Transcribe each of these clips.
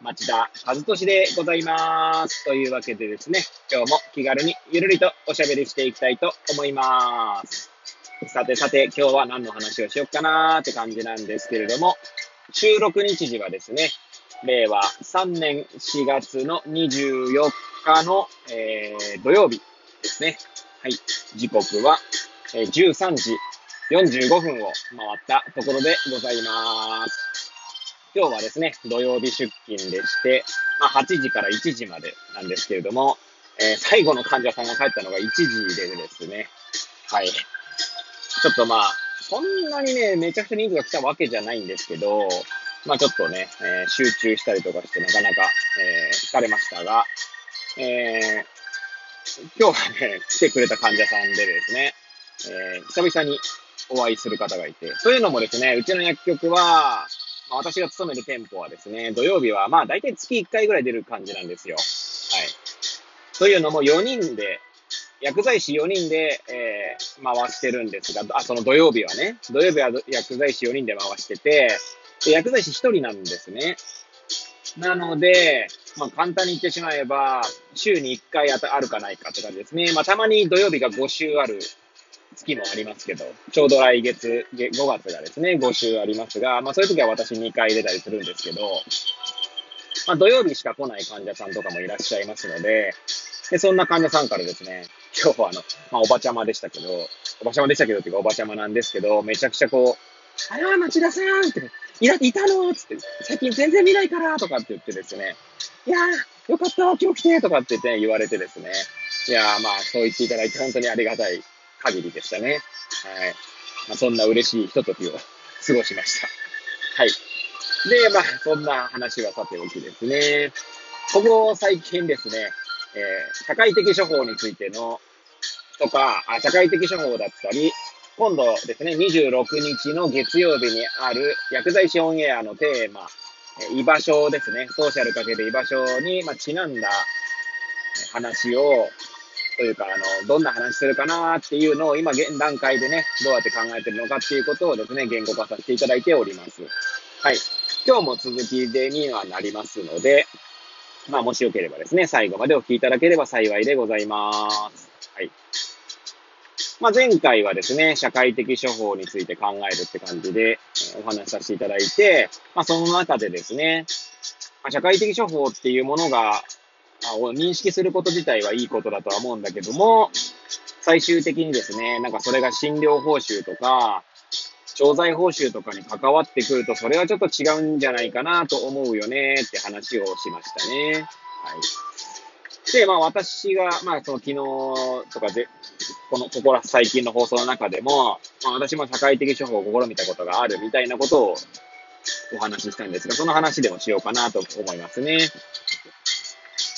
町田和俊でございます。というわけでですね、今日も気軽にゆるりとおしゃべりしていきたいと思います。さてさて、今日は何の話をしよっかなーって感じなんですけれども、収録日時はですね、令和3年4月の24日の、えー、土曜日ですね。はい。時刻は、えー、13時45分を回ったところでございます。今日はですね、土曜日出勤でして、まあ、8時から1時までなんですけれども、えー、最後の患者さんが帰ったのが1時でですね、はい。ちょっとまあ、そんなにね、めちゃくちゃ人数が来たわけじゃないんですけど、まあちょっとね、えー、集中したりとかしてなかなか、えー、疲れましたが、えー、今日はね、来てくれた患者さんでですね、えー、久々にお会いする方がいて、というのもですね、うちの薬局は、まあ、私が勤める店舗はですね、土曜日はまあ大体月1回ぐらい出る感じなんですよ。はい。というのも4人で、薬剤師4人で、えー、回してるんですが、あ、その土曜日はね、土曜日は薬剤師4人で回してて、で薬剤師1人なんですね。なので、まあ、簡単に言ってしまえば、週に1回あるかないかって感じですね。まあ、たまに土曜日が5週ある月もありますけど、ちょうど来月、5月がですね、5週ありますが、まあそういう時は私2回出たりするんですけど、まあ土曜日しか来ない患者さんとかもいらっしゃいますので、で、そんな患者さんからですね、今日はあの、まあおばちゃまでしたけど、おばちゃまでしたけどっていうかおばちゃまなんですけど、めちゃくちゃこう、あら、町田さんって、いら、いたのつって、最近全然見ないからとかって言ってですね、いやー、よかった、今日来てとかって言って言われてですね、いやー、まあ、そう言っていただいて本当にありがたい限りでしたね。はい。まあ、そんな嬉しいひとときを過ごしました。はい。で、まあ、そんな話はさておきですね。ここ最近ですね、えー、社会的処方についての、とかあ、社会的処方だったり、今度ですね、26日の月曜日にある薬剤師オンエアのテーマ、居場所ですね、ソーシャルかけて居場所に、まあ、ちなんだ話をというか、あの、どんな話するかなっていうのを今現段階でね、どうやって考えてるのかっていうことをですね、言語化させていただいております。はい。今日も続きでにはなりますので、まあ、もしよければですね、最後までお聞きいただければ幸いでございます。はい。まあ、前回はですね、社会的処方について考えるって感じでお話しさせていただいて、まあ、その中でですね、ま、社会的処方っていうものがを認識すること自体はいいことだとは思うんだけども、最終的にですね、なんかそれが診療報酬とか、調剤報酬とかに関わってくると、それはちょっと違うんじゃないかなと思うよねって話をしましたね。はい。で、まあ私が、まあその昨日とかで、この、ここら最近の放送の中でも、まあ私も社会的処方を試みたことがあるみたいなことをお話ししたんですが、その話でもしようかなと思いますね。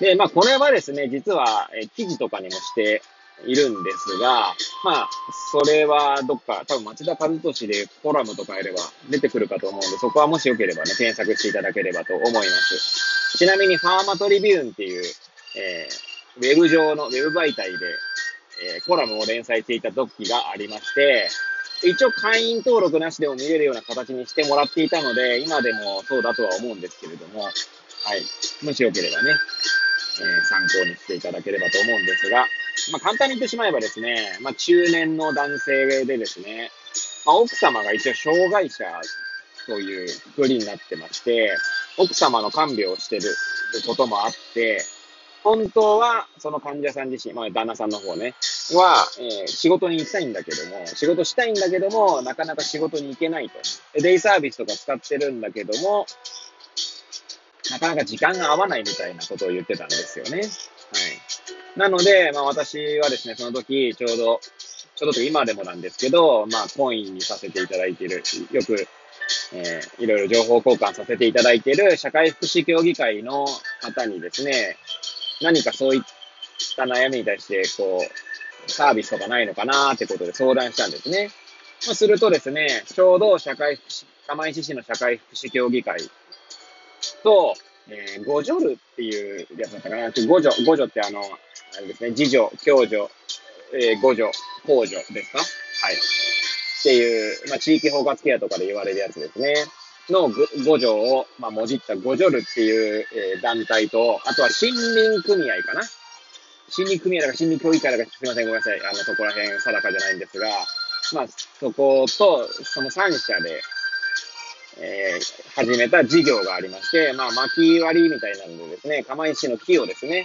で、まあ、これはですね、実は、え記事とかにもしているんですが、まあ、それはどっか、多分町田和俊でコラムとかやれば出てくるかと思うんで、そこはもしよければね、検索していただければと思います。ちなみに、ファーマトリビューンっていう、えー、ウェブ上の、ウェブ媒体で、えー、コラムを連載していた時がありまして、一応会員登録なしでも見れるような形にしてもらっていたので、今でもそうだとは思うんですけれども、はい。もしよければね、え参考にしていただければと思うんですが、まあ、簡単に言ってしまえばですね、まあ、中年の男性でですね、まあ、奥様が一応障害者というくりになってまして、奥様の看病をしてることもあって、本当はその患者さん自身、まあ、旦那さんの方ね、は、えー、仕事に行きたいんだけども、仕事したいんだけども、なかなか仕事に行けないと。デイサービスとか使ってるんだけども、なかなか時間が合わないみたいなことを言ってたんですよね。はい。なので、まあ私はですね、その時、ちょうど、ちょうど今でもなんですけど、まあ、コインにさせていただいている、よく、えー、いろいろ情報交換させていただいている社会福祉協議会の方にですね、何かそういった悩みに対して、こう、サービスとかないのかなってことで相談したんですね。まあ、するとですね、ちょうど社会福祉、釜石市の社会福祉協議会と、えー、五女ルっていうやつだったかな。五女、五女ってあの、あれですね、次女、共女、えー、五女、公女ですか？はい。っていう、まあ、地域包括ケアとかで言われるやつですね。の五条を、まあ、もじった五条ルっていう、えー、団体と、あとは森林組合かな？森林組合だか森林協議会だかすみません、ごめんなさい。あの、そこら辺定かじゃないんですが、まあ、そこと、その3社で、えー、始めた事業がありまして、まあ、薪割りみたいなのでですね、釜石の木をですね、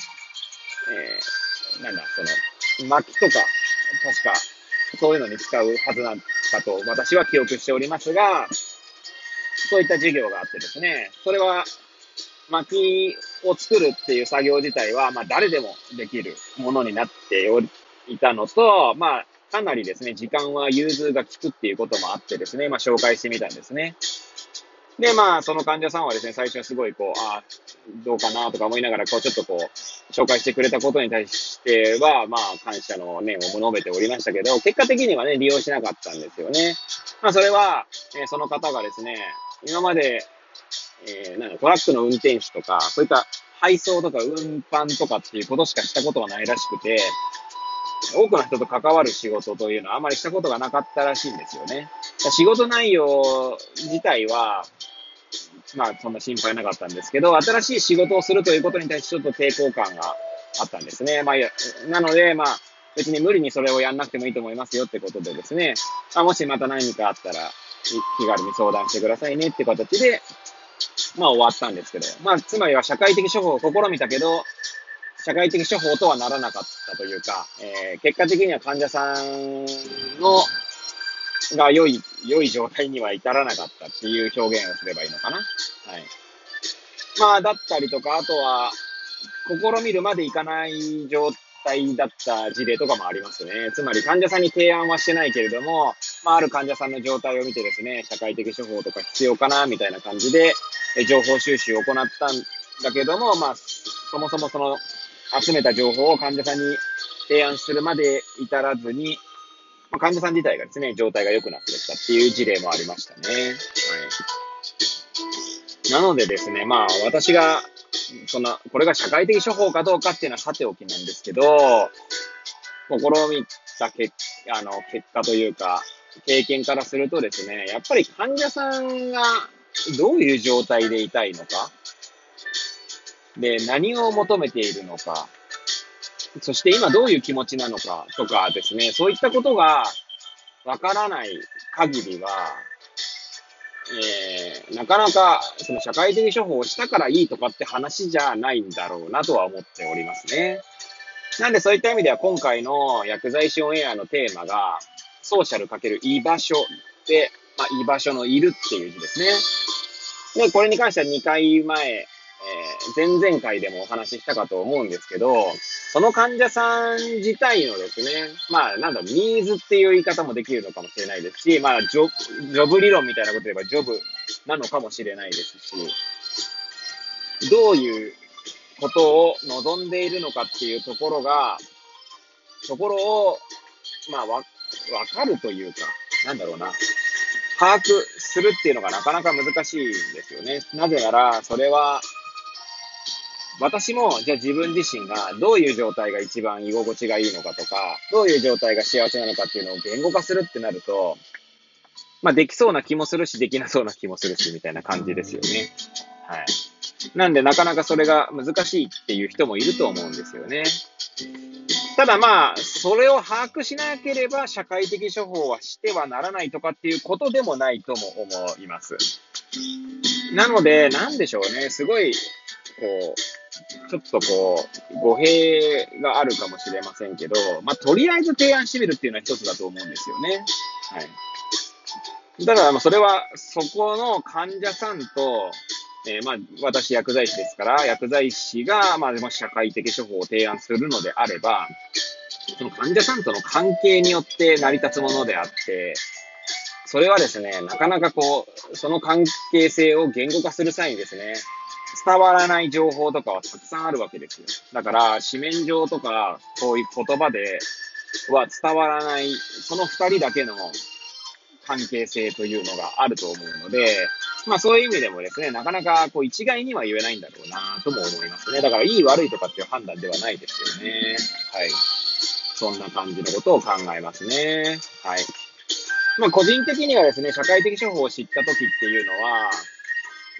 えー、なんだ、その、薪とか、確か、そういうのに使うはずなんだと私は記憶しておりますが、そういった事業があってですね、それは、薪を作るっていう作業自体は、まあ誰でもできるものになってお、いたのと、まあかなりですね、時間は融通が効くっていうこともあってですね、まあ紹介してみたんですね。で、まあ、その患者さんはですね、最初はすごいこう、ああ、どうかなとか思いながら、こう、ちょっとこう、紹介してくれたことに対しては、まあ、感謝の念を述べておりましたけど、結果的にはね、利用しなかったんですよね。まあ、それは、えー、その方がですね、今まで、えー、なんトラックの運転手とか、そういった配送とか運搬とかっていうことしかしたことがないらしくて、多くの人と関わる仕事というのはあまりしたことがなかったらしいんですよね。仕事内容自体は、まあ、そんな心配なかったんですけど、新しい仕事をするということに対してちょっと抵抗感があったんですね。まあ、なので、まあ、別に無理にそれをやんなくてもいいと思いますよってことでですね、まあ、もしまた何かあったら、気軽に相談してくださいねって形で、まあ終わったんですけど、まあ、つまりは社会的処方を試みたけど、社会的処方とはならなかったというか、えー、結果的には患者さんのが良い、良い状態には至らなかったっていう表現をすればいいのかな。はい。まあ、だったりとか、あとは、試みるまでいかない状態だった事例とかもありますね。つまり患者さんに提案はしてないけれども、まあ、ある患者さんの状態を見てですね、社会的処方とか必要かな、みたいな感じで、情報収集を行ったんだけども、まあ、そもそもその、集めた情報を患者さんに提案するまで至らずに、まあ、患者さん自体がですね、状態が良くなってきたっていう事例もありましたね。はい。なのでですね、まあ、私が、そんな、これが社会的処方かどうかっていうのはさておきなんですけど、試みた結あの結果というか、経験からするとですね、やっぱり患者さんがどういう状態でいたいのか、で、何を求めているのか、そして今どういう気持ちなのかとかですね、そういったことがわからない限りは、えー、なかなかその社会的処方をしたからいいとかって話じゃないんだろうなとは思っておりますね。なんでそういった意味では今回の薬剤師オンエアのテーマが、ソーシャルかける居場所で、まあ、居場所のいるっていう字ですね。で、これに関しては2回前、えー、前々回でもお話ししたかと思うんですけど、その患者さん自体のですね、まあ、なんだ、ニーズっていう言い方もできるのかもしれないですし、まあ、ジョジョブ理論みたいなこと言えばジョブなのかもしれないですし、どういうことを望んでいるのかっていうところが、ところを、まあ、わ、わかるというか、なんだろうな、把握するっていうのがなかなか難しいんですよね。なぜなら、それは、私も、じゃあ自分自身がどういう状態が一番居心地がいいのかとか、どういう状態が幸せなのかっていうのを言語化するってなると、まあできそうな気もするし、できなそうな気もするし、みたいな感じですよね。はい。なんでなかなかそれが難しいっていう人もいると思うんですよね。ただまあ、それを把握しなければ社会的処方はしてはならないとかっていうことでもないとも思います。なので、なんでしょうね。すごい、こう、ちょっとこう、語弊があるかもしれませんけど、まあ、とりあえず提案してみるっていうのは一つだと思うんですよね。はい。だから、それは、そこの患者さんと、えー、まあ、私薬剤師ですから、薬剤師が、まあ、社会的処方を提案するのであれば、その患者さんとの関係によって成り立つものであって、それはですね、なかなかこう、その関係性を言語化する際にですね、伝わらない情報とかはたくさんあるわけですよ。だから、紙面上とか、こういう言葉では伝わらない、その二人だけの関係性というのがあると思うので、まあそういう意味でもですね、なかなかこう一概には言えないんだろうなとも思いますね。だからいい悪いとかっていう判断ではないですよね。はい。そんな感じのことを考えますね。はい。まあ個人的にはですね、社会的処方を知った時っていうのは、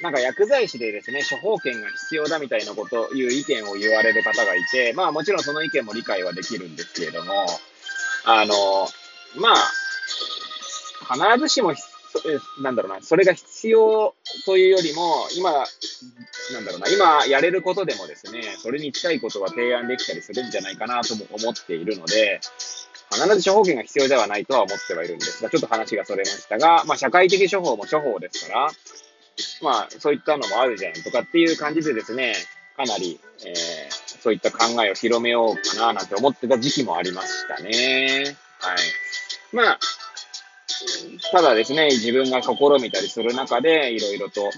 なんか薬剤師でですね、処方権が必要だみたいなこと、いう意見を言われる方がいて、まあもちろんその意見も理解はできるんですけれども、あの、まあ、必ずしも、なんだろうな、それが必要というよりも、今、なんだろうな、今やれることでもですね、それに近いことが提案できたりするんじゃないかなとも思っているので、必ず処方権が必要ではないとは思ってはいるんですが、ちょっと話がそれましたが、まあ、社会的処方も処方ですから、まあ、そういったのもあるじゃんとかっていう感じでですね、かなり、えー、そういった考えを広めようかななんて思ってた時期もありましたね。はい。まあ、ただですね、自分が試みたりする中で、いろいろと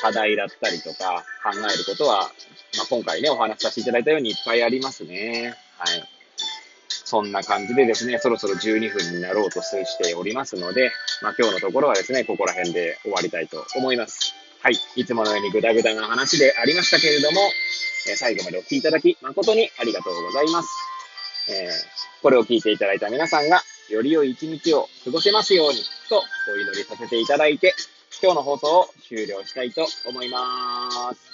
課題だったりとか考えることは、まあ、今回ね、お話しさせていただいたようにいっぱいありますね。はい。そんな感じでですね、そろそろ12分になろうとしておりますので、まあ、今日のところはですね、ここら辺で終わりたいと思います。はい。いつものようにグダグダな話でありましたけれども、え最後までお聴きいただき誠にありがとうございます。えー、これを聞いていただいた皆さんが、より良い一日を過ごせますように、とお祈りさせていただいて、今日の放送を終了したいと思います。